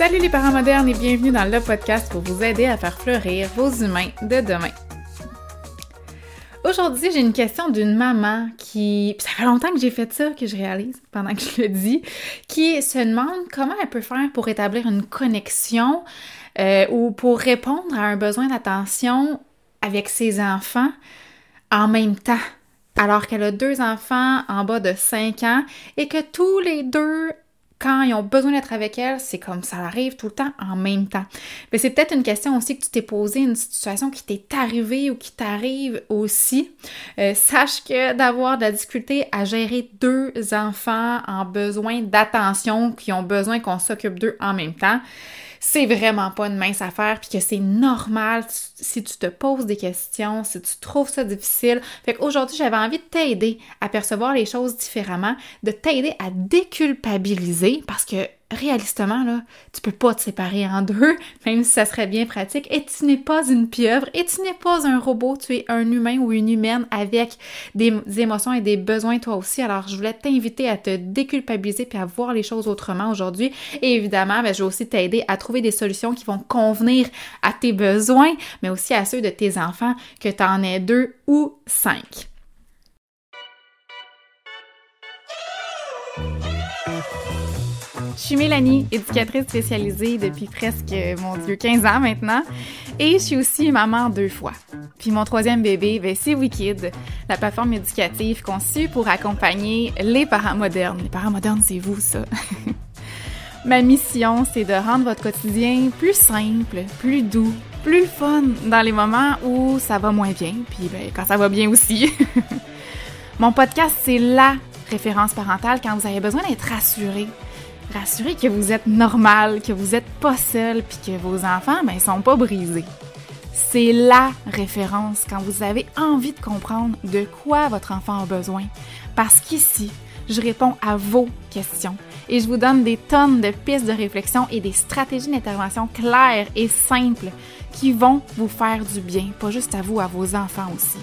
Salut les parents modernes et bienvenue dans le podcast pour vous aider à faire fleurir vos humains de demain. Aujourd'hui, j'ai une question d'une maman qui, ça fait longtemps que j'ai fait ça, que je réalise pendant que je le dis, qui se demande comment elle peut faire pour établir une connexion euh, ou pour répondre à un besoin d'attention avec ses enfants en même temps alors qu'elle a deux enfants en bas de 5 ans et que tous les deux quand ils ont besoin d'être avec elle, c'est comme ça arrive tout le temps en même temps. Mais c'est peut-être une question aussi que tu t'es posée, une situation qui t'est arrivée ou qui t'arrive aussi. Euh, sache que d'avoir de la difficulté à gérer deux enfants en besoin d'attention, qui ont besoin qu'on s'occupe d'eux en même temps, c'est vraiment pas une mince affaire, puis que c'est normal si tu te poses des questions, si tu trouves ça difficile. Fait qu'aujourd'hui, j'avais envie de t'aider à percevoir les choses différemment, de t'aider à déculpabiliser, parce que réalistement, là, tu peux pas te séparer en deux, même si ça serait bien pratique, et tu n'es pas une pieuvre, et tu n'es pas un robot, tu es un humain ou une humaine avec des émotions et des besoins toi aussi. Alors, je voulais t'inviter à te déculpabiliser puis à voir les choses autrement aujourd'hui. Et évidemment, ben, je vais aussi t'aider à trouver des solutions qui vont convenir à tes besoins, mais aussi à ceux de tes enfants, que tu en aies deux ou cinq. Je suis Mélanie, éducatrice spécialisée depuis presque, mon Dieu, 15 ans maintenant. Et je suis aussi maman deux fois. Puis mon troisième bébé, ben, c'est Wikid, la plateforme éducative conçue pour accompagner les parents modernes. Les parents modernes, c'est vous, ça. Ma mission, c'est de rendre votre quotidien plus simple, plus doux, plus fun dans les moments où ça va moins bien, puis ben, quand ça va bien aussi. Mon podcast, c'est la référence parentale quand vous avez besoin d'être rassuré, rassurez que vous êtes normal, que vous n'êtes pas seul, puis que vos enfants, ben, sont pas brisés. C'est la référence quand vous avez envie de comprendre de quoi votre enfant a besoin. Parce qu'ici, je réponds à vos questions et je vous donne des tonnes de pistes de réflexion et des stratégies d'intervention claires et simples qui vont vous faire du bien, pas juste à vous, à vos enfants aussi.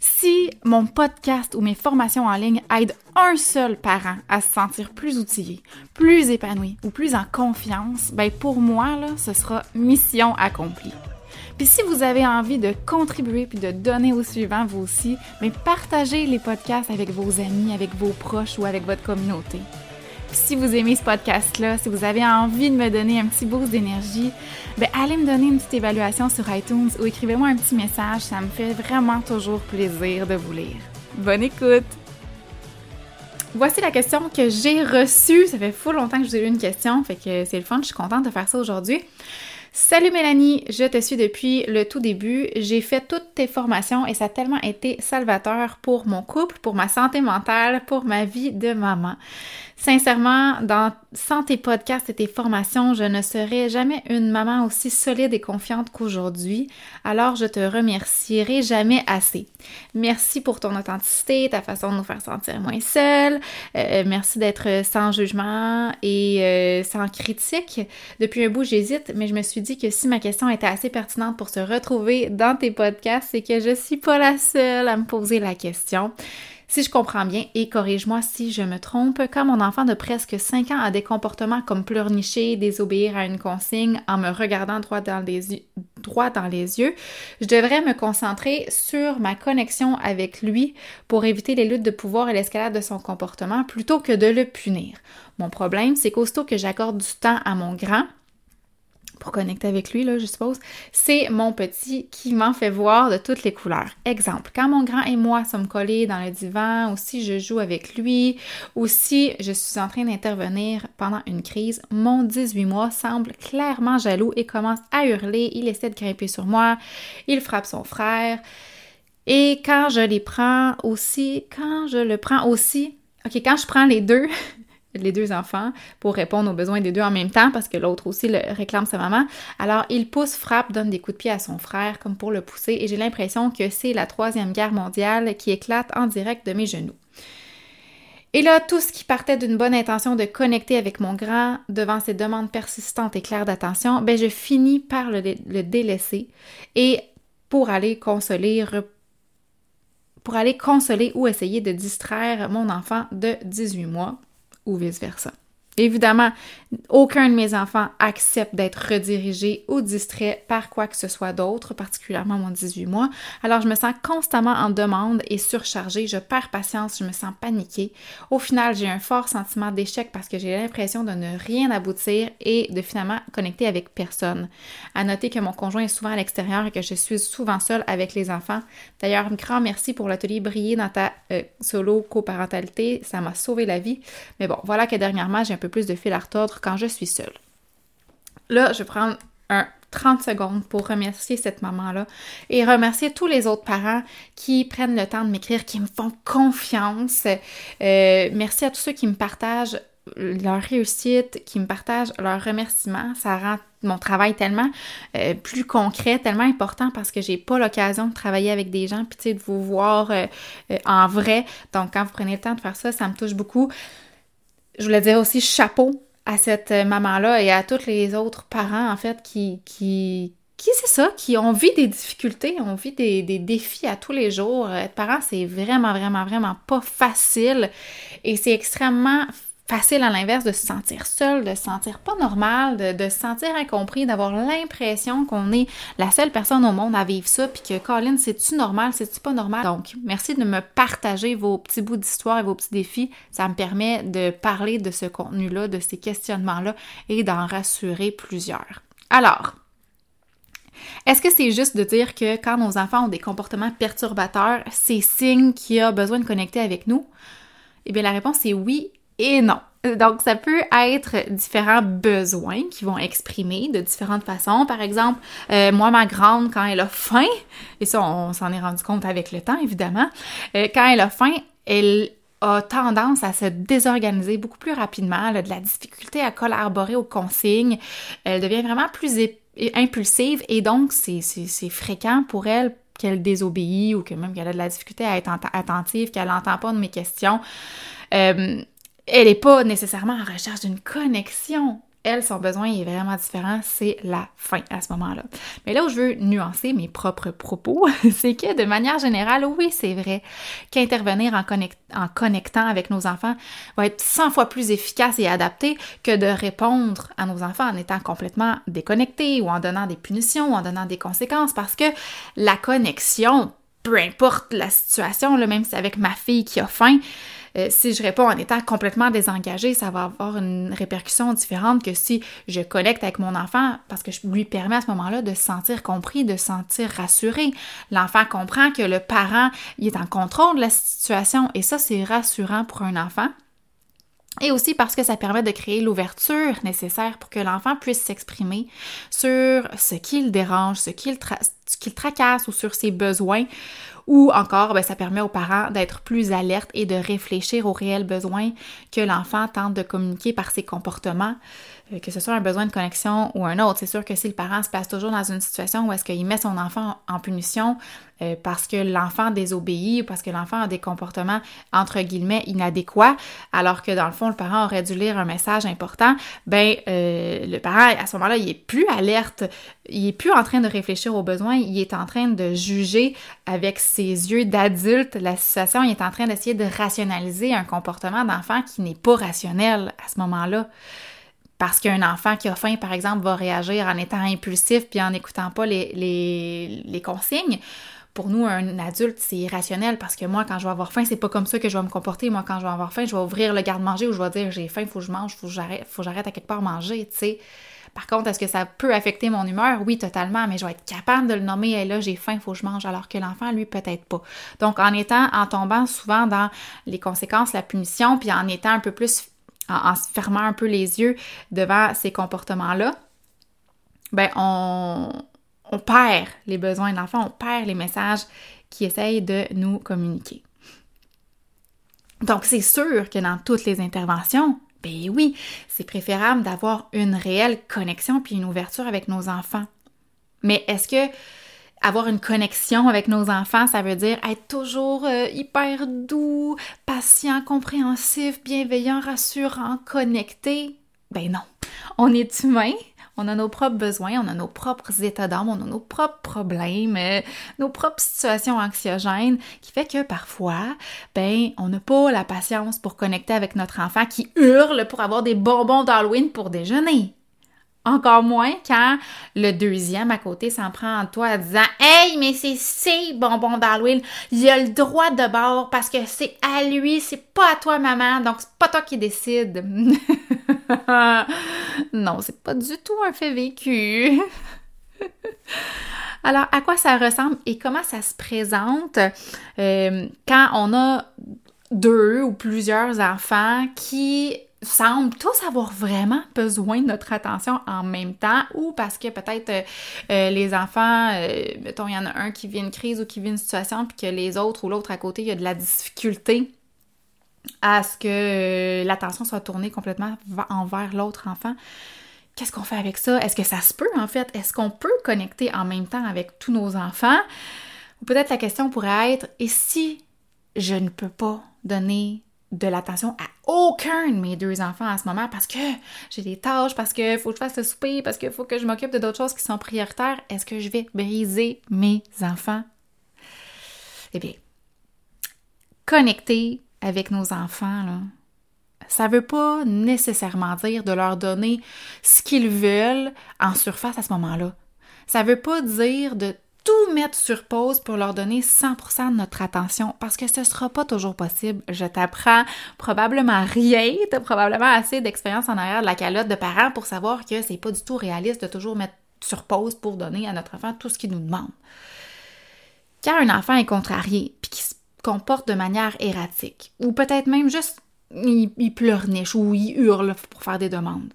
Si mon podcast ou mes formations en ligne aident un seul parent à se sentir plus outillé, plus épanoui ou plus en confiance, ben pour moi, là, ce sera mission accomplie. Puis si vous avez envie de contribuer puis de donner au suivant vous aussi, mais partagez les podcasts avec vos amis, avec vos proches ou avec votre communauté si vous aimez ce podcast-là, si vous avez envie de me donner un petit boost d'énergie, ben allez me donner une petite évaluation sur iTunes ou écrivez-moi un petit message. Ça me fait vraiment toujours plaisir de vous lire. Bonne écoute! Voici la question que j'ai reçue. Ça fait fou longtemps que je vous ai eu une question, fait que c'est le fun. Je suis contente de faire ça aujourd'hui. Salut Mélanie, je te suis depuis le tout début. J'ai fait toutes tes formations et ça a tellement été salvateur pour mon couple, pour ma santé mentale, pour ma vie de maman. Sincèrement, dans sans tes podcasts et tes formations, je ne serais jamais une maman aussi solide et confiante qu'aujourd'hui. Alors, je te remercierai jamais assez. Merci pour ton authenticité, ta façon de nous faire sentir moins seuls. Euh, merci d'être sans jugement et euh, sans critique. Depuis un bout, j'hésite, mais je me suis dit que si ma question était assez pertinente pour se retrouver dans tes podcasts, c'est que je suis pas la seule à me poser la question. Si je comprends bien, et corrige-moi si je me trompe, quand mon enfant de presque 5 ans a des comportements comme pleurnicher, désobéir à une consigne en me regardant droit dans les yeux, je devrais me concentrer sur ma connexion avec lui pour éviter les luttes de pouvoir et l'escalade de son comportement plutôt que de le punir. Mon problème, c'est qu'aussitôt que j'accorde du temps à mon grand, pour connecter avec lui, là, je suppose, c'est mon petit qui m'en fait voir de toutes les couleurs. Exemple, quand mon grand et moi sommes collés dans le divan, ou si je joue avec lui, ou si je suis en train d'intervenir pendant une crise, mon 18 mois semble clairement jaloux et commence à hurler, il essaie de grimper sur moi, il frappe son frère. Et quand je les prends aussi, quand je le prends aussi, ok, quand je prends les deux, les deux enfants pour répondre aux besoins des deux en même temps parce que l'autre aussi le réclame sa maman. Alors il pousse, frappe, donne des coups de pied à son frère comme pour le pousser et j'ai l'impression que c'est la troisième guerre mondiale qui éclate en direct de mes genoux. Et là, tout ce qui partait d'une bonne intention de connecter avec mon grand devant ses demandes persistantes et claires d'attention, ben je finis par le, délaisser et pour aller consoler, pour aller consoler ou essayer de distraire mon enfant de 18 mois ou vice-versa. Évidemment, aucun de mes enfants accepte d'être redirigé ou distrait par quoi que ce soit d'autre, particulièrement mon 18 mois. Alors, je me sens constamment en demande et surchargée. Je perds patience, je me sens paniquée. Au final, j'ai un fort sentiment d'échec parce que j'ai l'impression de ne rien aboutir et de finalement connecter avec personne. À noter que mon conjoint est souvent à l'extérieur et que je suis souvent seule avec les enfants. D'ailleurs, un grand merci pour l'atelier brillé dans ta euh, solo coparentalité. Ça m'a sauvé la vie. Mais bon, voilà que dernièrement, j'ai peu plus de fil à retordre quand je suis seule. Là, je vais prendre un 30 secondes pour remercier cette maman-là et remercier tous les autres parents qui prennent le temps de m'écrire, qui me font confiance. Euh, merci à tous ceux qui me partagent leur réussite, qui me partagent leurs remerciements. Ça rend mon travail tellement euh, plus concret, tellement important parce que j'ai pas l'occasion de travailler avec des gens, puis de vous voir euh, en vrai. Donc, quand vous prenez le temps de faire ça, ça me touche beaucoup je voulais dire aussi chapeau à cette maman-là et à tous les autres parents, en fait, qui, qui, qui c'est ça, qui ont vu des difficultés, ont vu des, des, défis à tous les jours. Être parent, c'est vraiment, vraiment, vraiment pas facile et c'est extrêmement facile à l'inverse de se sentir seul, de se sentir pas normal, de, se sentir incompris, d'avoir l'impression qu'on est la seule personne au monde à vivre ça, puis que Colin, c'est-tu normal, c'est-tu pas normal? Donc, merci de me partager vos petits bouts d'histoire et vos petits défis. Ça me permet de parler de ce contenu-là, de ces questionnements-là et d'en rassurer plusieurs. Alors, est-ce que c'est juste de dire que quand nos enfants ont des comportements perturbateurs, c'est signe qu'il a besoin de connecter avec nous? Eh bien, la réponse est oui et non. Donc, ça peut être différents besoins qui vont exprimer de différentes façons. Par exemple, euh, moi, ma grande, quand elle a faim, et ça, on s'en est rendu compte avec le temps, évidemment, euh, quand elle a faim, elle a tendance à se désorganiser beaucoup plus rapidement, elle a de la difficulté à collaborer aux consignes, elle devient vraiment plus impulsive et donc c'est fréquent pour elle qu'elle désobéit ou que même qu'elle a de la difficulté à être attentive, qu'elle n'entend pas de mes questions. Euh, elle n'est pas nécessairement en recherche d'une connexion. Elle, son besoin est vraiment différent, c'est la fin à ce moment-là. Mais là où je veux nuancer mes propres propos, c'est que de manière générale, oui, c'est vrai qu'intervenir en, connectant avec nos enfants va être 100 fois plus efficace et adapté que de répondre à nos enfants en étant complètement déconnecté ou en donnant des punitions ou en donnant des conséquences parce que la connexion, peu importe la situation, même si avec ma fille qui a faim, euh, si je réponds en étant complètement désengagée, ça va avoir une répercussion différente que si je connecte avec mon enfant parce que je lui permets à ce moment-là de se sentir compris, de se sentir rassuré. L'enfant comprend que le parent est en contrôle de la situation et ça, c'est rassurant pour un enfant. Et aussi parce que ça permet de créer l'ouverture nécessaire pour que l'enfant puisse s'exprimer sur ce qui le dérange, ce qui le, tracasse ou sur ses besoins ou encore, ben, ça permet aux parents d'être plus alertes et de réfléchir aux réels besoins que l'enfant tente de communiquer par ses comportements, euh, que ce soit un besoin de connexion ou un autre. C'est sûr que si le parent se passe toujours dans une situation où est-ce qu'il met son enfant en punition, euh, parce que l'enfant désobéit ou parce que l'enfant a des comportements entre guillemets inadéquats, alors que dans le fond le parent aurait dû lire un message important, ben euh, le parent à ce moment-là il est plus alerte, il est plus en train de réfléchir aux besoins, il est en train de juger avec ses yeux d'adulte la situation, est en train d'essayer de rationaliser un comportement d'enfant qui n'est pas rationnel à ce moment-là. Parce qu'un enfant qui a faim, par exemple, va réagir en étant impulsif puis en n'écoutant pas les, les, consignes pour nous, un adulte, c'est irrationnel parce que moi, quand je vais avoir faim, c'est pas comme ça que je vais me comporter. Moi, quand je vais avoir faim, je vais ouvrir le garde-manger ou je vais dire j'ai faim, faut que je mange, faut que j'arrête, faut que j'arrête à quelque part manger, tu sais. Par contre, est-ce que ça peut affecter mon humeur? Oui, totalement, mais je vais être capable de le nommer, et là, j'ai faim, il faut que je mange, alors que l'enfant, lui, peut-être pas. Donc, en étant, en tombant souvent dans les conséquences, la punition, puis en étant un peu plus, en, fermant un peu les yeux devant ces comportements-là, ben, on, on perd les besoins de l'enfant, on perd les messages qui essayent de nous communiquer. Donc, c'est sûr que dans toutes les interventions, ben oui, c'est préférable d'avoir une réelle connexion puis une ouverture avec nos enfants. Mais est-ce que avoir une connexion avec nos enfants, ça veut dire être toujours euh, hyper doux, patient, compréhensif, bienveillant, rassurant, connecté? Ben non. On est humain, On a nos propres besoins, on a nos propres états d'âme, on a nos propres problèmes, euh, nos propres situations anxiogènes, qui fait que parfois, ben, on n'a pas la patience pour connecter avec notre enfant qui hurle pour avoir des bonbons d'Halloween pour déjeuner. Encore moins quand le deuxième à côté s'en prend en toi en disant Hey, mais c'est ses bonbons d'Halloween, il a le droit de bord parce que c'est à lui, c'est pas à toi, maman, donc c'est pas toi qui décide. non, c'est pas du tout un fait vécu. Alors, à quoi ça ressemble et comment ça se présente euh, quand on a deux ou plusieurs enfants qui semblent tous avoir vraiment besoin de notre attention en même temps ou parce que peut-être euh, euh, les enfants, mettons, il y en a un qui vit une crise ou qui vit une situation puis que les autres ou l'autre à côté, il y a de la difficulté à ce que l'attention soit tournée complètement envers l'autre enfant. Qu'est-ce qu'on fait avec ça? Est-ce que ça se peut en fait? Est-ce qu'on peut connecter en même temps avec tous nos enfants? Ou peut-être la question pourrait être, et si je ne peux pas donner de l'attention à aucun de mes deux enfants à ce moment parce que j'ai des tâches, parce qu'il faut que je fasse le souper, parce qu'il faut que je m'occupe de d'autres choses qui sont prioritaires, est-ce que je vais briser mes enfants? Eh bien, connecter avec nos enfants, là, ça veut pas nécessairement dire de leur donner ce qu'ils veulent en surface à ce moment-là. Ça veut pas dire de tout mettre sur pause pour leur donner 100% de notre attention parce que ce sera pas toujours possible. Je t'apprends probablement rien, t'as probablement assez d'expérience en arrière de la calotte de parents pour savoir que c'est pas du tout réaliste de toujours mettre sur pause pour donner à notre enfant tout ce qu'il nous demande. Quand un enfant est contrarié puis qu'il se comporte de manière erratique ou peut-être même juste il, il pleurniche ou il hurle pour faire des demandes,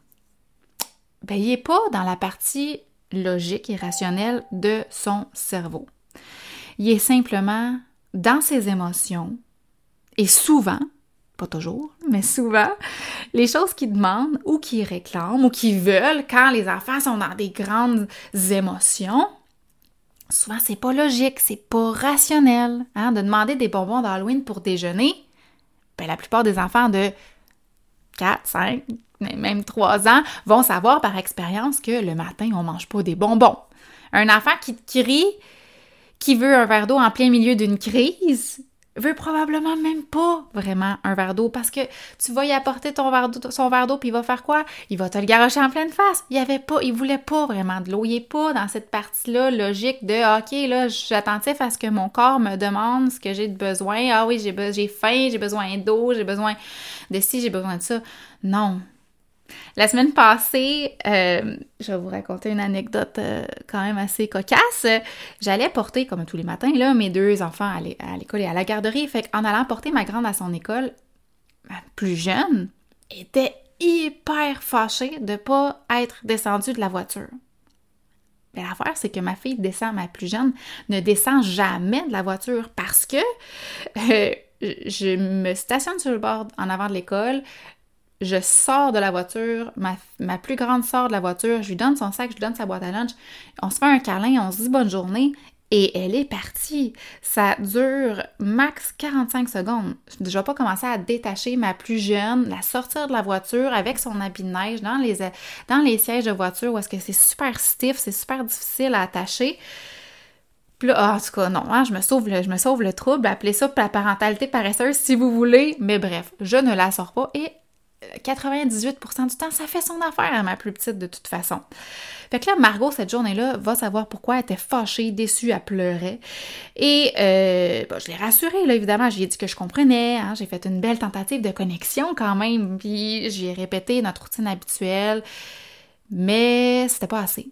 ben il est pas dans la partie logique et rationnel de son cerveau. Il est simplement dans ses émotions et souvent, pas toujours, mais souvent, les choses qu'il demande ou qu'il réclame ou qu'il veulent quand les enfants sont dans des grandes émotions, souvent c'est pas logique, c'est pas rationnel. Hein, de demander des bonbons d'Halloween pour déjeuner, ben, la plupart des enfants de 4, 5, même 3 ans, vont savoir par expérience que le matin, on mange pas des bonbons. Un enfant qui te crie, qui veut un verre d'eau en plein milieu d'une crise, veut probablement même pas vraiment un verre d'eau parce que tu vas y apporter ton verre son verre d'eau puis il va faire quoi? Il va te le garocher en pleine face. Il avait pas, il voulait pas vraiment de l'eau. Il est pas dans cette partie-là logique de OK, là, je suis attentif à ce que mon corps me demande ce que j'ai de besoin. Ah oui, j'ai, j'ai faim, j'ai besoin d'eau, j'ai besoin de ci, j'ai besoin de ça. Non, la semaine passée, euh, je vais vous raconter une anecdote euh, quand même assez cocasse. J'allais porter, comme tous les matins, là, mes deux enfants à l'école et à la garderie. Fait qu'en allant porter ma grande à son école, ma plus jeune était hyper fâchée de pas être descendue de la voiture. Mais l'affaire, c'est que ma fille descend, ma plus jeune, ne descend jamais de la voiture parce que euh, je me stationne sur le bord en avant de l'école, je sors de la voiture, ma, plus grande sort de la voiture, je lui donne son sac, je lui donne sa boîte à lunch, on se fait un câlin, on se dit bonne journée et elle est partie. Ça dure max 45 secondes. Je vais pas commencer à détacher ma plus jeune, la sortir de la voiture avec son habit de neige dans les, sièges de voiture où est-ce que c'est super stiff, c'est super difficile à attacher. Puis là, ah, en tout cas, non, hein, je, me sauve le, je me sauve le trouble. Appelez ça la parentalité paresseuse si vous voulez. Mais bref, je ne la sors pas et 98% du temps, ça fait son affaire à ma plus petite de toute façon. Fait que là, Margot, cette journée-là, va savoir pourquoi elle était fâchée, déçue, elle pleurait. Et euh, je l'ai rassurée, là, évidemment. J'ai dit que je comprenais. Hein, j'ai fait une belle tentative de connexion quand même. Puis j'ai répété notre routine habituelle. Mais c'était pas assez.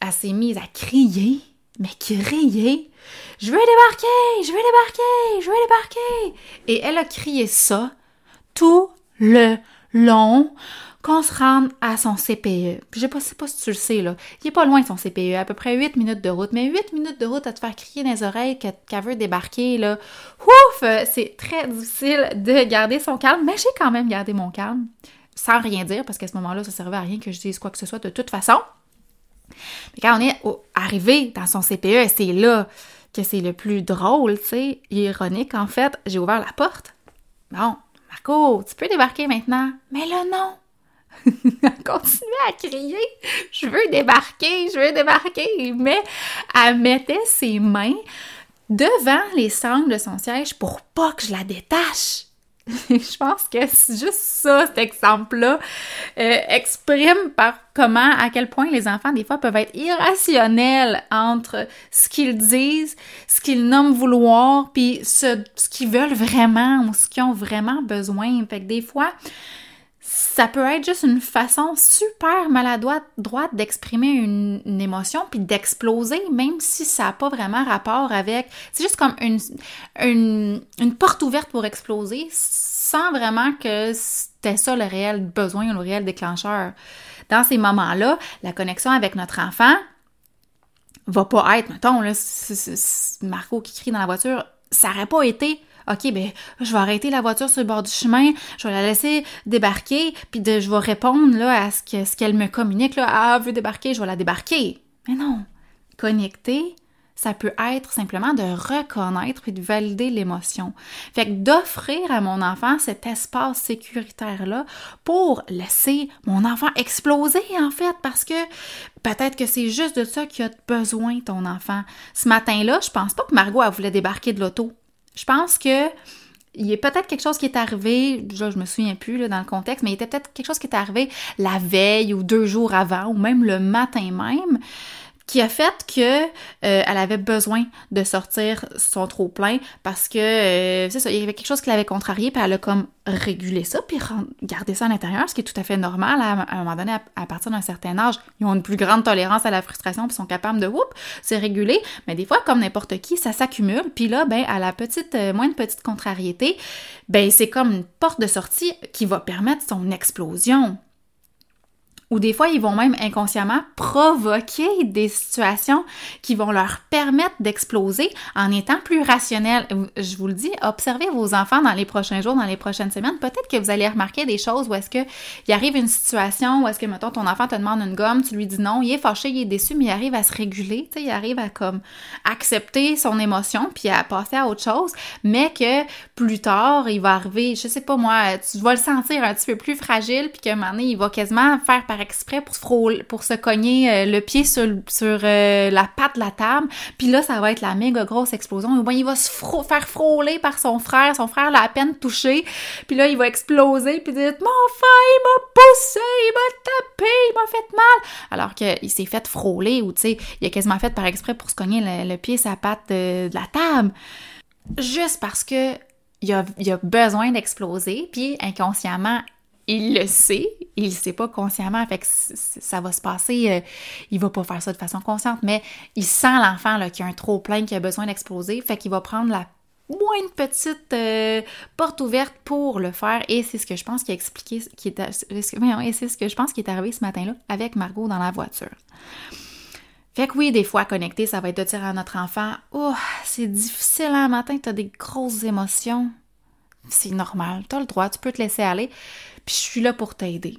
Elle s'est mise à crier. Mais crier. Je veux débarquer! Je veux débarquer! Je veux débarquer! Et elle a crié ça tout le long qu'on se rende à son CPE. Je sais pas, sais pas si tu le sais, là. Il est pas loin de son CPE, à peu près 8 minutes de route. Mais 8 minutes de route à te faire crier dans les oreilles qu'elle veut débarquer, là. Ouf! C'est très difficile de garder son calme, mais j'ai quand même gardé mon calme. Sans rien dire, parce qu'à ce moment-là, ça servait à rien que je dise quoi que ce soit de toute façon. Mais quand on est arrivé dans son CPE, c'est là que c'est le plus drôle, tu sais, ironique en fait. J'ai ouvert la porte. Bon, Marco, tu peux débarquer maintenant. Mais là, non. elle continuait à crier Je veux débarquer, je veux débarquer. Mais elle mettait ses mains devant les sangles de son siège pour pas que je la détache. je pense que juste ça, cet exemple-là, euh, exprime par comment, à quel point les enfants, des fois, peuvent être irrationnels entre ce qu'ils disent, ce qu'ils nomment vouloir, puis ce, ce qu'ils veulent vraiment ou ce qu'ils ont vraiment besoin. Fait que des fois, ça peut être juste une façon super maladroite droite d'exprimer une, émotion puis d'exploser, même si ça n'a pas vraiment rapport avec. C'est juste comme une, une, porte ouverte pour exploser sans vraiment que c'était ça le réel besoin ou le réel déclencheur. Dans ces moments-là, la connexion avec notre enfant va pas être, mettons, là, Marco qui crie dans la voiture, ça n'aurait pas été OK, ben, je vais arrêter la voiture sur le bord du chemin, je vais la laisser débarquer, puis je vais répondre là, à ce qu'elle ce qu'elle me communique. Là, ah, elle veut débarquer, je vais la débarquer. Mais non. Connecter, ça peut être simplement de reconnaître et de valider l'émotion. Fait que d'offrir à mon enfant cet espace sécuritaire-là pour laisser mon enfant exploser, en fait, parce que peut-être que c'est juste de ça qu'il a besoin, ton enfant. Ce matin-là, je pense pas que Margot, elle voulait débarquer de l'auto. Je pense que il y a peut-être quelque chose qui est arrivé, je, je me souviens plus dans le contexte, mais il était peut-être quelque chose qui est arrivé la veille ou deux jours avant ou même le matin même qui a fait que euh, elle avait besoin de sortir son trop plein parce que euh, c'est il y avait quelque chose qui l'avait contrarié puis elle a comme régulé ça puis gardé ça à l'intérieur, ce qui est tout à fait normal. À, un moment donné à, partir d'un certain âge, ils ont une plus grande tolérance à la frustration puis sont capables de whoop, se réguler, mais des fois comme n'importe qui, ça s'accumule puis là ben à la petite euh, moins de petite contrariété, ben c'est comme une porte de sortie qui va permettre son explosion ou des fois, ils vont même inconsciemment provoquer des situations qui vont leur permettre d'exploser en étant plus rationnels. Je vous le dis, observez vos enfants dans les prochains jours, dans les prochaines semaines. Peut-être que vous allez remarquer des choses où est-ce que il arrive une situation où est-ce que, mettons, ton enfant te demande une gomme, tu lui dis non, il est fâché, il est déçu, mais il arrive à se réguler, il arrive à comme accepter son émotion puis à passer à autre chose, mais que plus tard, il va arriver, je sais pas moi, tu vas le sentir un petit peu plus fragile puis qu'à un moment donné, il va quasiment faire exprès pour se, pour se cogner euh, le pied sur, sur euh, la patte de la table. Puis là, ça va être la méga grosse explosion. il va se faire frôler par son frère. Son frère l'a à peine touché. Puis là, il va exploser. Puis dire Mon frère, il m'a poussé, il m'a tapé, il m'a fait mal. Alors qu'il s'est fait frôler ou, tu sais, il a quasiment fait par exprès pour se cogner le, pied sur la patte de, de la table. Juste parce que il a, il a besoin d'exploser, puis inconsciemment, il le sait, il le sait pas consciemment, fait que ça va se passer, euh, il va pas faire ça de façon consciente, mais il sent l'enfant qui a un trop plein, qui a besoin d'exploser, fait qu'il va prendre la moins petite euh, porte ouverte pour le faire et c'est ce que je pense qui a expliqué qui est et c'est ce que je pense qui est arrivé ce matin-là avec Margot dans la voiture. Fait que oui, des fois connecter, ça va être de dire à notre enfant "Oh, c'est difficile un matin, tu as des grosses émotions." C'est normal, tu as le droit, tu peux te laisser aller puis je suis là pour t'aider.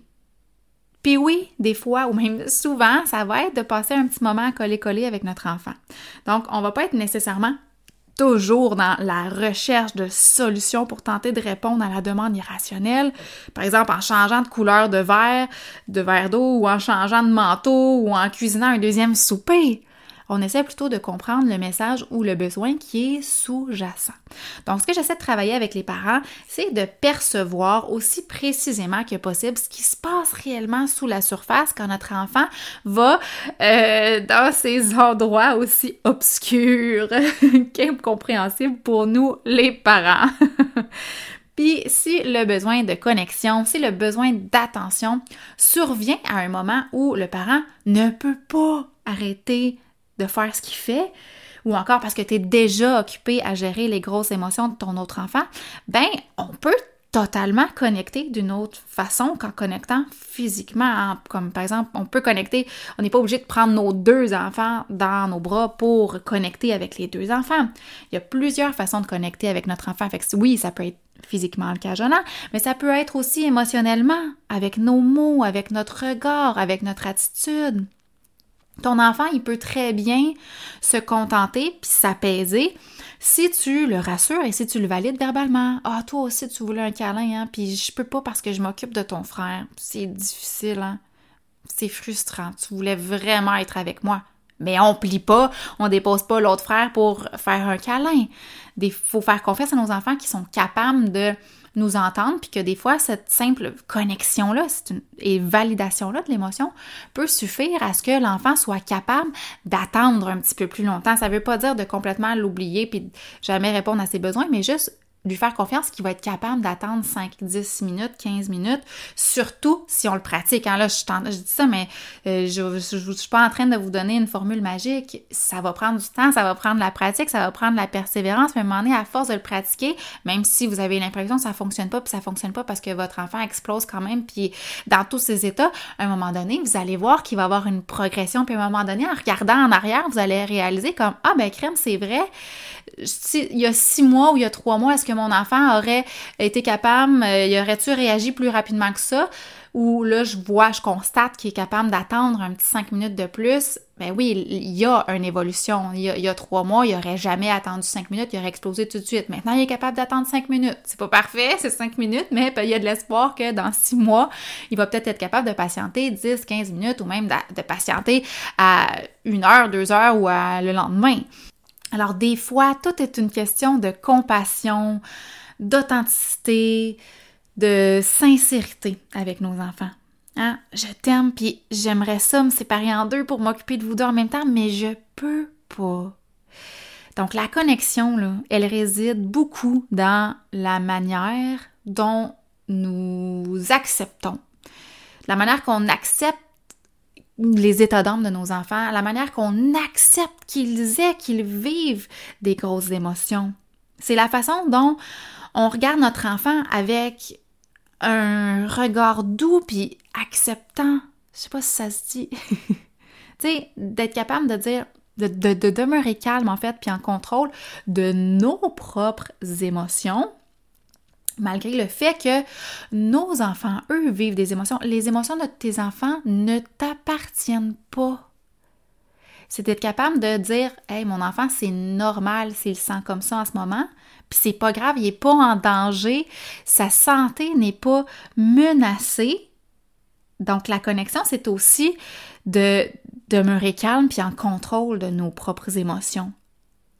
Puis oui, des fois, ou même souvent, ça va être de passer un petit moment à coller-coller avec notre enfant. Donc, on va pas être nécessairement toujours dans la recherche de solutions pour tenter de répondre à la demande irrationnelle. Par exemple, en changeant de couleur de verre, de verre d'eau, ou en changeant de manteau, ou en cuisinant un deuxième souper on essaie plutôt de comprendre le message ou le besoin qui est sous-jacent. Donc, ce que j'essaie de travailler avec les parents, c'est de percevoir aussi précisément que possible ce qui se passe réellement sous la surface quand notre enfant va euh, dans ces endroits aussi obscurs qu'incompréhensibles pour nous, les parents. Puis si le besoin de connexion, si le besoin d'attention survient à un moment où le parent ne peut pas arrêter de faire ce qu'il fait, ou encore parce que tu es déjà occupé à gérer les grosses émotions de ton autre enfant, ben on peut totalement connecter d'une autre façon qu'en connectant physiquement. Comme par exemple, on peut connecter, on n'est pas obligé de prendre nos deux enfants dans nos bras pour connecter avec les deux enfants. Il y a plusieurs façons de connecter avec notre enfant. Fait oui, ça peut être physiquement le cajolant, mais ça peut être aussi émotionnellement, avec nos mots, avec notre regard, avec notre attitude. Ton enfant, il peut très bien se contenter puis s'apaiser si tu le rassures et si tu le valides verbalement. Ah, toi aussi, tu voulais un câlin, hein, puis je peux pas parce que je m'occupe de ton frère. C'est difficile, hein. C'est frustrant. Tu voulais vraiment être avec moi. Mais on plie pas, on dépose pas l'autre frère pour faire un câlin. Il faut faire confiance à nos enfants qui sont capables de nous entendre, puis que des fois, cette simple connexion-là et validation-là de l'émotion peut suffire à ce que l'enfant soit capable d'attendre un petit peu plus longtemps. Ça veut pas dire de complètement l'oublier puis jamais répondre à ses besoins, mais juste lui faire confiance qu'il va être capable d'attendre 5, 10 minutes, 15 minutes, surtout si on le pratique. Hein, là, je, je, dis ça, mais euh, je ne suis pas en train de vous donner une formule magique. Ça va prendre du temps, ça va prendre la pratique, ça va prendre la persévérance, mais à un moment donné, à force de le pratiquer, même si vous avez l'impression que ça fonctionne pas, puis ça fonctionne pas parce que votre enfant explose quand même, puis dans tous ces états, à un moment donné, vous allez voir qu'il va avoir une progression, puis à un moment donné, en regardant en arrière, vous allez réaliser comme, ah ben crème, c'est vrai, il y a six mois ou il y a trois mois, est-ce que mon enfant aurait été capable, euh, il aurait-tu réagi plus rapidement que ça? Ou là, je vois, je constate qu'il est capable d'attendre un petit cinq minutes de plus. Ben oui, il y a une évolution. Il y a, trois mois, il n'aurait jamais attendu cinq minutes, il aurait explosé tout de suite. Maintenant, il est capable d'attendre cinq minutes. C'est pas parfait, c'est cinq minutes, mais il y a de l'espoir que dans six mois, il va peut-être être capable de patienter 10, 15 minutes ou même de, de patienter à une heure, deux heures ou à le lendemain. Alors des fois, tout est une question de compassion, d'authenticité, de sincérité avec nos enfants. Hein? Je t'aime, puis j'aimerais ça me séparer en deux pour m'occuper de vous deux en même temps, mais je peux pas. Donc la connexion, là, elle réside beaucoup dans la manière dont nous acceptons, la manière qu'on accepte les états d'âme de nos enfants, la manière qu'on accepte qu'ils aient, qu'ils vivent des grosses émotions. C'est la façon dont on regarde notre enfant avec un regard doux puis acceptant. Je sais pas si ça se dit. tu sais, d'être capable de dire, de, de, demeurer calme en fait, puis en contrôle de nos propres émotions, malgré le fait que nos enfants, eux, vivent des émotions. Les émotions de tes enfants ne t'appartiennent pas. C'est d'être capable de dire Hey, mon enfant, c'est normal s'il sent comme ça en ce moment, puis c'est pas grave, il n'est pas en danger, sa santé n'est pas menacée. Donc, la connexion, c'est aussi de demeurer calme puis en contrôle de nos propres émotions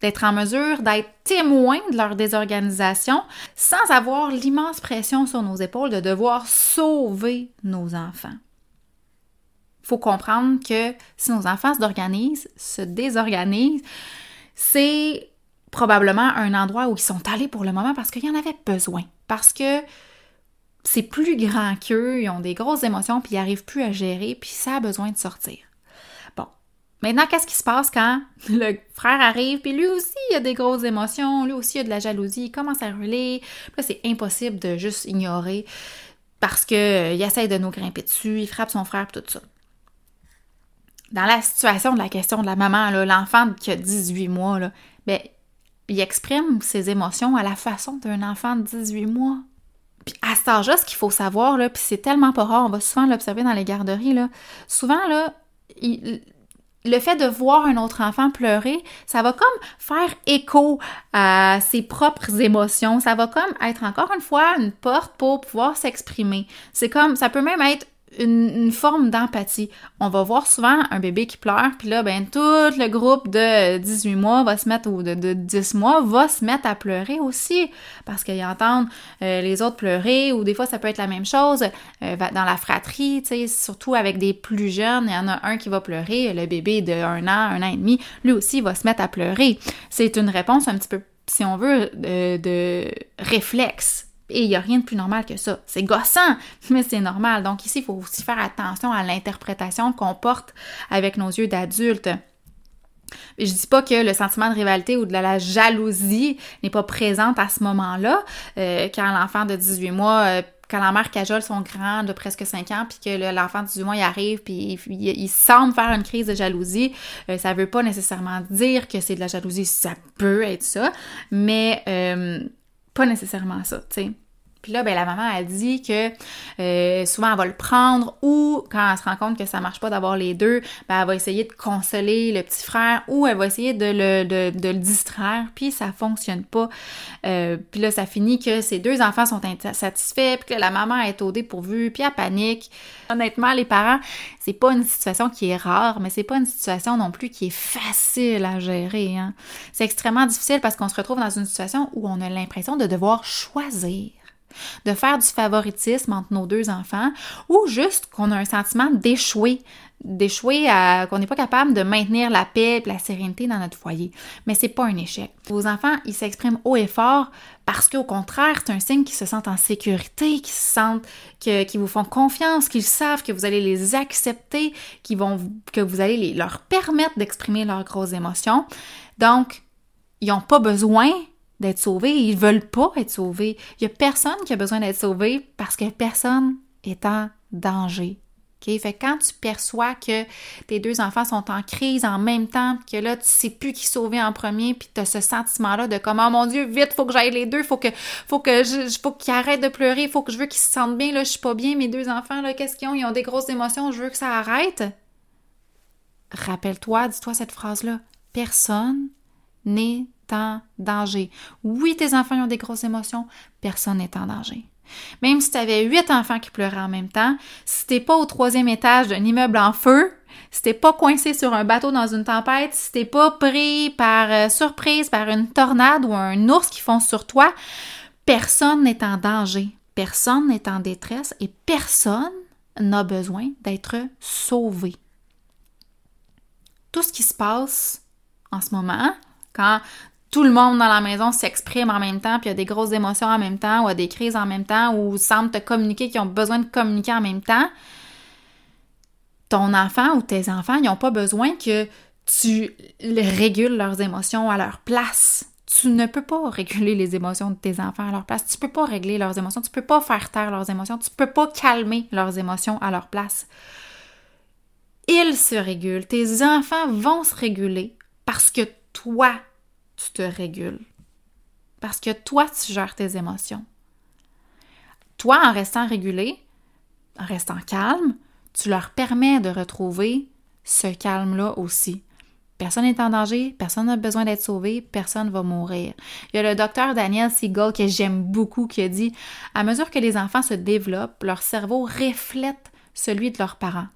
d'être en mesure d'être témoin de leur désorganisation sans avoir l'immense pression sur nos épaules de devoir sauver nos enfants. Il faut comprendre que si nos enfants s'organisent, se désorganisent, c'est probablement un endroit où ils sont allés pour le moment parce qu'il y en avait besoin, parce que c'est plus grand qu'eux, ils ont des grosses émotions, puis ils n'arrivent plus à gérer, puis ça a besoin de sortir. Maintenant, qu'est-ce qui se passe quand le frère arrive, puis lui aussi, il a des grosses émotions, lui aussi, il a de la jalousie, il commence à hurler. Puis là, c'est impossible de juste ignorer parce qu'il euh, essaie de nous grimper dessus, il frappe son frère, tout ça. Dans la situation de la question de la maman, l'enfant qui a 18 mois, là, ben, il exprime ses émotions à la façon d'un enfant de 18 mois. Puis à cet âge-là, ce qu'il faut savoir, puis c'est tellement pas rare, on va souvent l'observer dans les garderies, là, souvent, là, il, le fait de voir un autre enfant pleurer, ça va comme faire écho à ses propres émotions. Ça va comme être encore une fois une porte pour pouvoir s'exprimer. C'est comme, ça peut même être une, forme d'empathie. On va voir souvent un bébé qui pleure, puis là, ben, tout le groupe de 18 mois va se mettre, ou de, de 10 mois va se mettre à pleurer aussi, parce qu'ils entendent euh, les autres pleurer, ou des fois, ça peut être la même chose euh, dans la fratrie, tu sais, surtout avec des plus jeunes, il y en a un qui va pleurer, le bébé de un an, un an et demi, lui aussi va se mettre à pleurer. C'est une réponse un petit peu, si on veut, de, de réflexe et il n'y a rien de plus normal que ça. C'est gossant, mais c'est normal. Donc ici, il faut aussi faire attention à l'interprétation qu'on porte avec nos yeux d'adultes. Je dis pas que le sentiment de rivalité ou de la jalousie n'est pas présente à ce moment-là, euh, quand l'enfant de 18 mois, euh, quand la mère cajole son grand de presque 5 ans, puis que l'enfant de 18 mois il arrive, puis il, semble faire une crise de jalousie, euh, ça veut pas nécessairement dire que c'est de la jalousie, ça peut être ça, mais pas nécessairement ça, tu sais. Puis là, ben, la maman a dit que euh, souvent elle va le prendre ou quand elle se rend compte que ça marche pas d'avoir les deux, ben, elle va essayer de consoler le petit frère ou elle va essayer de le, de, de le distraire, puis ça fonctionne pas. Euh, puis là, ça finit que ces deux enfants sont insatisfaits, puis que la maman est au dépourvu, puis elle panique. Honnêtement, les parents, c'est pas une situation qui est rare, mais c'est pas une situation non plus qui est facile à gérer. Hein. C'est extrêmement difficile parce qu'on se retrouve dans une situation où on a l'impression de devoir choisir de faire du favoritisme entre nos deux enfants ou juste qu'on a un sentiment d'échouer, d'échouer qu'on n'est pas capable de maintenir la paix et la sérénité dans notre foyer. Mais c'est pas un échec. Vos enfants, ils s'expriment haut et fort parce qu'au contraire, c'est un signe qu'ils se sentent en sécurité, qu'ils se sentent vous font confiance, qu'ils savent que vous allez les accepter, qu'ils vont que vous allez leur permettre d'exprimer leurs grosses émotions. Donc, ils n'ont pas besoin d'être sauvés. Ils veulent pas être sauvés. Il y a personne qui a besoin d'être sauvé parce que personne est en danger. Fait quand tu perçois que tes deux enfants sont en crise en même temps, que là, tu sais plus qui sauver en premier, puis tu as ce sentiment-là de comme, oh mon Dieu, vite, faut que j'aille les deux, faut que, faut que je, faut qu'ils arrêtent de pleurer, faut que je veux qu'ils se sentent bien, là, je suis pas bien, mes deux enfants, là, qu'est-ce qu'ils ont? Ils ont des grosses émotions, je veux que ça arrête. Rappelle-toi, dis-toi cette phrase-là. Personne n'est en danger. Oui, tes enfants ont des grosses émotions, personne n'est en danger. Même si tu avais huit enfants qui pleuraient en même temps, si t'es pas au troisième étage d'un immeuble en feu, si t'es pas coincé sur un bateau dans une tempête, si t'es pas pris par euh, surprise par une tornade ou un ours qui fonce sur toi, personne n'est en danger, personne n'est en détresse et personne n'a besoin d'être sauvé. Tout ce qui se passe en ce moment, quand tout le monde dans la maison s'exprime en même temps, puis il y a des grosses émotions en même temps, ou a des crises en même temps, ou semblent te communiquer qu'ils ont besoin de communiquer en même temps, ton enfant ou tes enfants, n'ont pas besoin que tu régules leurs émotions à leur place. Tu ne peux pas réguler les émotions de tes enfants à leur place. Tu ne peux pas régler leurs émotions. Tu ne peux pas faire taire leurs émotions. Tu ne peux pas calmer leurs émotions à leur place. Ils se régulent. Tes enfants vont se réguler parce que toi, tu te régules. Parce que toi, tu gères tes émotions. Toi, en restant régulé, en restant calme, tu leur permets de retrouver ce calme-là aussi. Personne n'est en danger, personne n'a besoin d'être sauvé, personne va mourir. Il y a le docteur Daniel Siegel que j'aime beaucoup qui a dit À mesure que les enfants se développent, leur cerveau reflète celui de leurs parents.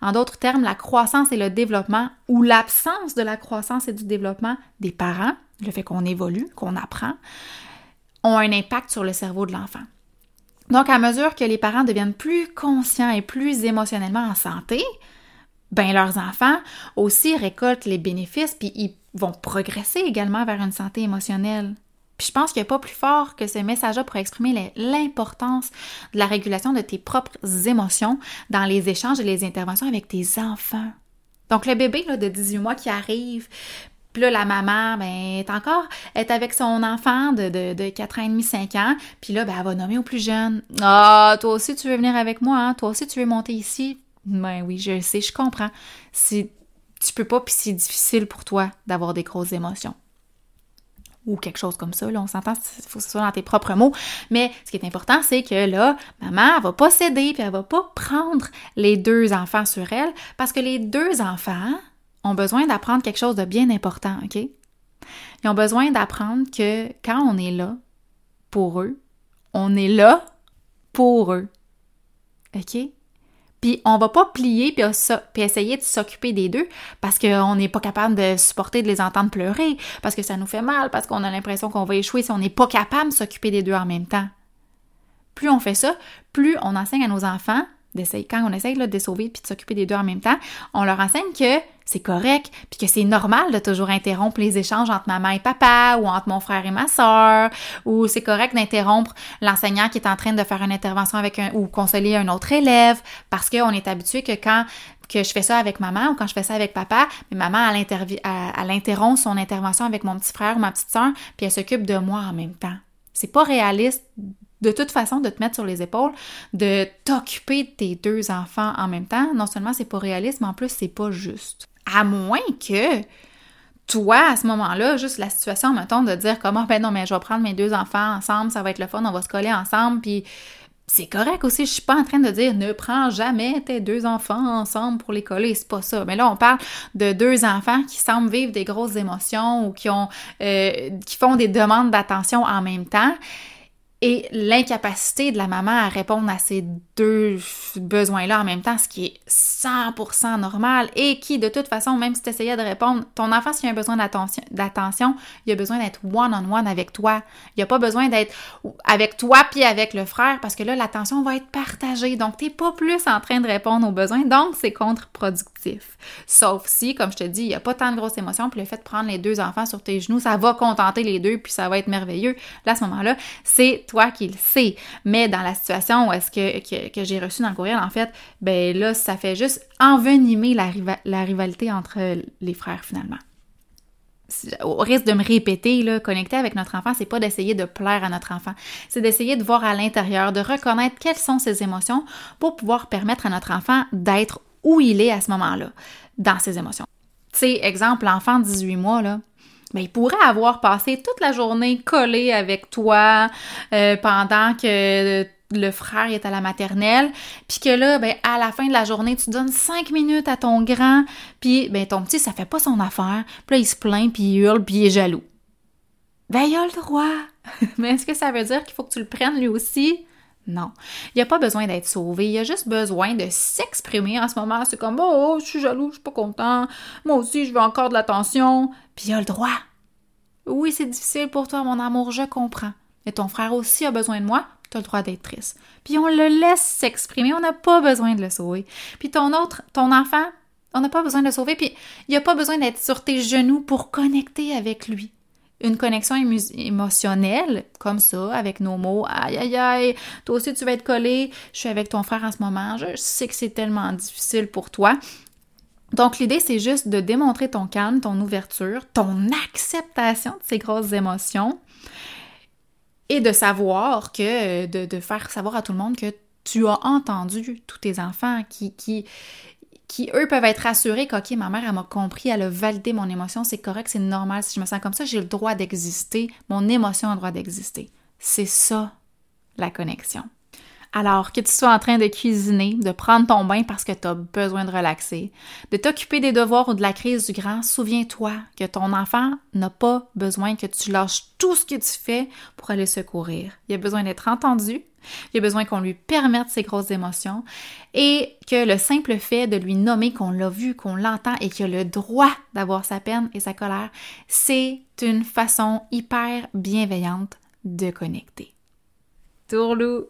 En d'autres termes, la croissance et le développement ou l'absence de la croissance et du développement des parents le fait qu'on évolue, qu'on apprend, ont un impact sur le cerveau de l'enfant. Donc, à mesure que les parents deviennent plus conscients et plus émotionnellement en santé, ben leurs enfants aussi récoltent les bénéfices, puis ils vont progresser également vers une santé émotionnelle. Puis je pense qu'il n'y a pas plus fort que ce message-là pour exprimer l'importance de la régulation de tes propres émotions dans les échanges et les interventions avec tes enfants. Donc le bébé là, de 18 mois qui arrive, puis là, la maman, ben, est encore, est avec son enfant de, de, de 4 ans et demi, 5 ans. Puis là, ben, elle va nommer au plus jeune. Ah, toi aussi, tu veux venir avec moi, hein? Toi aussi, tu veux monter ici? Ben oui, je sais, je comprends. Si tu peux pas, puis c'est difficile pour toi d'avoir des grosses émotions. Ou quelque chose comme ça, là, on s'entend, il faut que ce soit dans tes propres mots. Mais ce qui est important, c'est que là, maman, elle va pas céder, puis elle va pas prendre les deux enfants sur elle, parce que les deux enfants, ont besoin d'apprendre quelque chose de bien important, OK? Ils ont besoin d'apprendre que quand on est là pour eux, on est là pour eux. OK? Puis on va pas plier puis, essayer de s'occuper des deux parce qu'on n'est pas capable de supporter de les entendre pleurer, parce que ça nous fait mal, parce qu'on a l'impression qu'on va échouer si on n'est pas capable de s'occuper des deux en même temps. Plus on fait ça, plus on enseigne à nos enfants quand on essaye de sauver puis de s'occuper des deux en même temps, on leur enseigne que c'est correct puis que c'est normal de toujours interrompre les échanges entre maman et papa ou entre mon frère et ma soeur ou c'est correct d'interrompre l'enseignant qui est en train de faire une intervention avec un ou consoler un autre élève parce qu'on est habitué que quand je fais ça avec maman ou quand je fais ça avec papa, mais maman, elle, elle interrompt son intervention avec mon petit frère ou ma petite soeur, puis elle s'occupe de moi en même temps. C'est pas réaliste de toute façon de te mettre sur les épaules, de t'occuper de tes deux enfants en même temps. Non seulement c'est pas réaliste, mais en plus c'est pas juste. À moins que toi, à ce moment-là, juste la situation, mettons, de dire comment, ben non, mais je vais prendre mes deux enfants ensemble, ça va être le fun, on va se coller ensemble, puis c'est correct aussi, je suis pas en train de dire ne prends jamais tes deux enfants ensemble pour les coller, c'est pas ça. Mais là, on parle de deux enfants qui semblent vivre des grosses émotions ou qui euh, qui font des demandes d'attention en même temps et l'incapacité de la maman à répondre à ces deux besoins-là en même temps, ce qui est 100% normal et qui, de toute façon, même si tu essayais de répondre, ton enfant, s'il a besoin d'attention, il a besoin d'être one-on-one avec toi. Il a pas besoin d'être avec toi puis avec le frère parce que là, l'attention va être partagée. Donc, tu n'es pas plus en train de répondre aux besoins. Donc, c'est contre-productif. Sauf si, comme je te dis, il n'y a pas tant de grosses émotions puis le fait de prendre les deux enfants sur tes genoux, ça va contenter les deux puis ça va être merveilleux. Là, à ce moment-là, c'est toi qui le sais. Mais dans la situation où est-ce que, que, j'ai reçu dans le courriel, en fait, ben là, ça fait juste envenimer la, rivalité entre les frères finalement au risque de me répéter, là, connecter avec notre enfant, c'est pas d'essayer de plaire à notre enfant, c'est d'essayer de voir à l'intérieur, de reconnaître quelles sont ses émotions pour pouvoir permettre à notre enfant d'être où il est à ce moment-là, dans ses émotions. Tu sais, exemple, l'enfant de 18 mois, là, il pourrait avoir passé toute la journée collé avec toi euh, pendant que le frère est à la maternelle, puis que là, ben, à la fin de la journée, tu donnes cinq minutes à ton grand, puis ben, ton petit, ça fait pas son affaire, puis là, il se plaint, puis il hurle, puis il est jaloux. Ben, il a le droit! Mais est-ce que ça veut dire qu'il faut que tu le prennes lui aussi? Non. Il n'y a pas besoin d'être sauvé, il a juste besoin de s'exprimer en ce moment. C'est comme, oh, je suis jaloux, je suis pas content, moi aussi, je veux encore de l'attention, puis il a le droit. Oui, c'est difficile pour toi, mon amour, je comprends. Mais ton frère aussi a besoin de moi, tu as le droit d'être triste. Puis on le laisse s'exprimer, on n'a pas besoin de le sauver. Puis ton autre, ton enfant, on n'a pas besoin de le sauver, puis il n'y a pas besoin d'être sur tes genoux pour connecter avec lui une connexion émotionnelle, comme ça, avec nos mots. Aïe, aïe, aïe, toi aussi tu vas être collé, je suis avec ton frère en ce moment, je sais que c'est tellement difficile pour toi. Donc l'idée, c'est juste de démontrer ton calme, ton ouverture, ton acceptation de ces grosses émotions et de savoir que, de, de faire savoir à tout le monde que tu as entendu tous tes enfants qui, qui, qui, eux, peuvent être rassurés qu'OK, ma mère, elle m'a compris, elle a validé mon émotion, c'est correct, c'est normal. Si je me sens comme ça, j'ai le droit d'exister. Mon émotion a le droit d'exister. C'est ça, la connexion. Alors, que tu sois en train de cuisiner, de prendre ton bain parce que tu as besoin de relaxer, de t'occuper des devoirs ou de la crise du grand, souviens-toi que ton enfant n'a pas besoin que tu lâches tout ce que tu fais pour aller secourir. Il a besoin d'être entendu, il a besoin qu'on lui permette ses grosses émotions et que le simple fait de lui nommer qu'on l'a vu, qu'on l'entend et qu'il a le droit d'avoir sa peine et sa colère, c'est une façon hyper bienveillante de connecter. Tourlou!